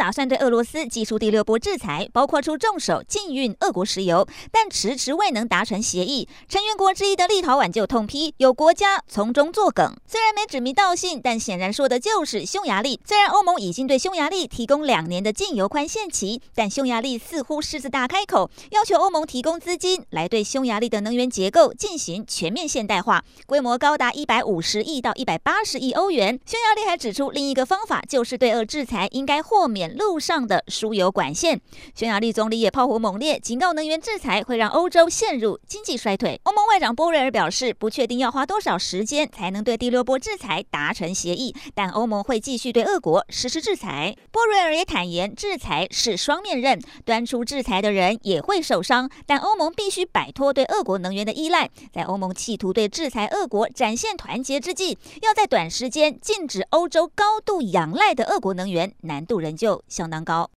打算对俄罗斯寄出第六波制裁，包括出重手禁运俄国石油，但迟迟未能达成协议。成员国之一的立陶宛就痛批有国家从中作梗，虽然没指名道姓，但显然说的就是匈牙利。虽然欧盟已经对匈牙利提供两年的禁油宽限期，但匈牙利似乎狮子大开口，要求欧盟提供资金来对匈牙利的能源结构进行全面现代化，规模高达一百五十亿到一百八十亿欧元。匈牙利还指出另一个方法就是对俄制裁应该。豁免路上的输油管线，匈牙利总理也炮火猛烈，警告能源制裁会让欧洲陷入经济衰退。欧盟外长波瑞尔表示，不确定要花多少时间才能对第六波制裁达成协议，但欧盟会继续对俄国实施制裁。波瑞尔也坦言，制裁是双面刃，端出制裁的人也会受伤，但欧盟必须摆脱对俄国能源的依赖。在欧盟企图对制裁俄国展现团结之际，要在短时间禁止欧洲高度仰赖的俄国能源，难度仍。旧相当高。